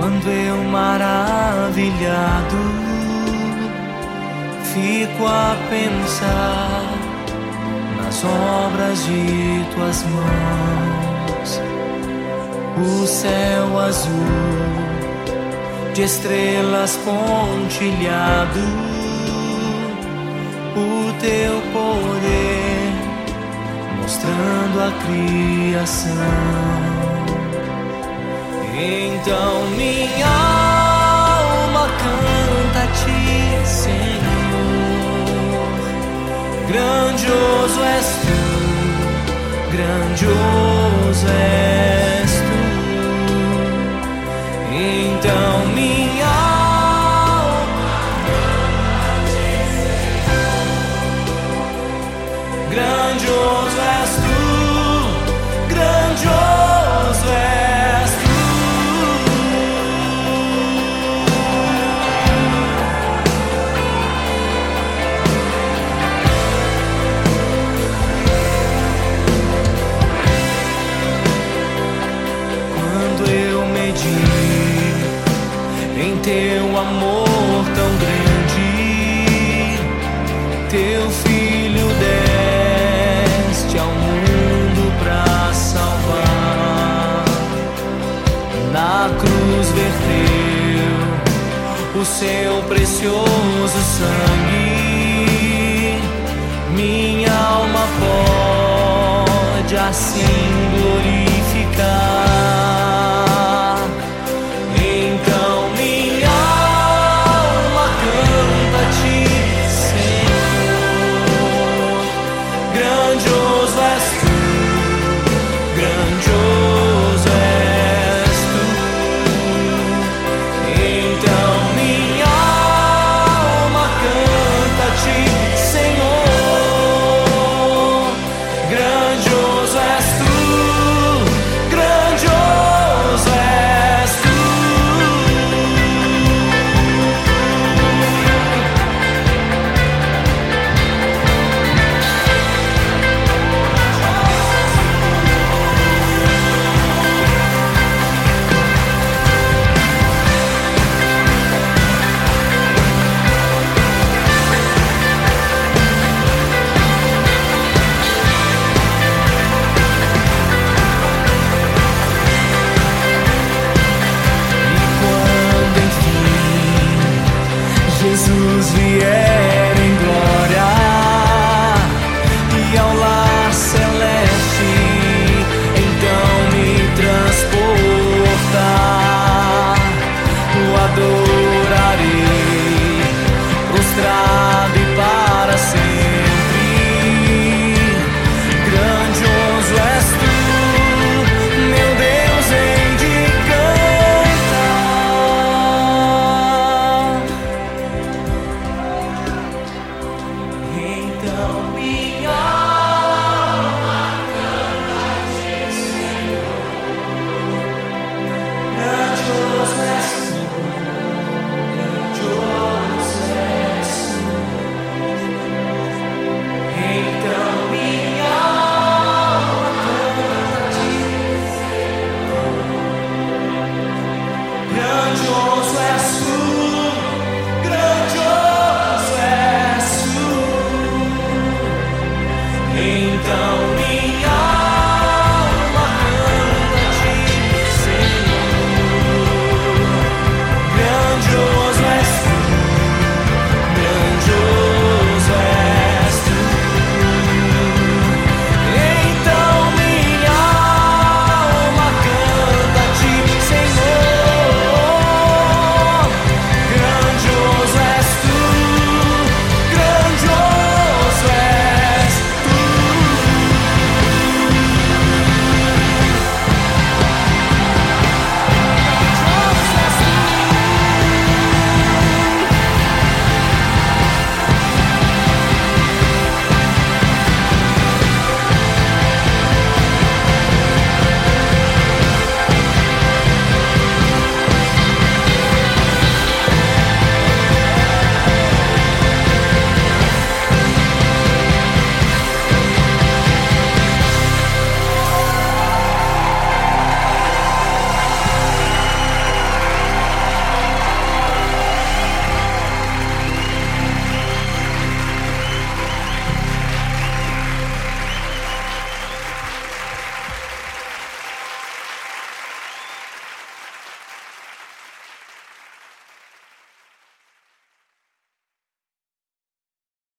quando eu maravilhado fico a pensar nas obras de tuas mãos, o céu azul de estrelas pontilhado, o teu poder mostrando a criação. Então minha alma amor tão grande, teu filho deste ao mundo pra salvar. Na cruz verteu o seu precioso sangue. Minha alma pode assim. Don't be Down.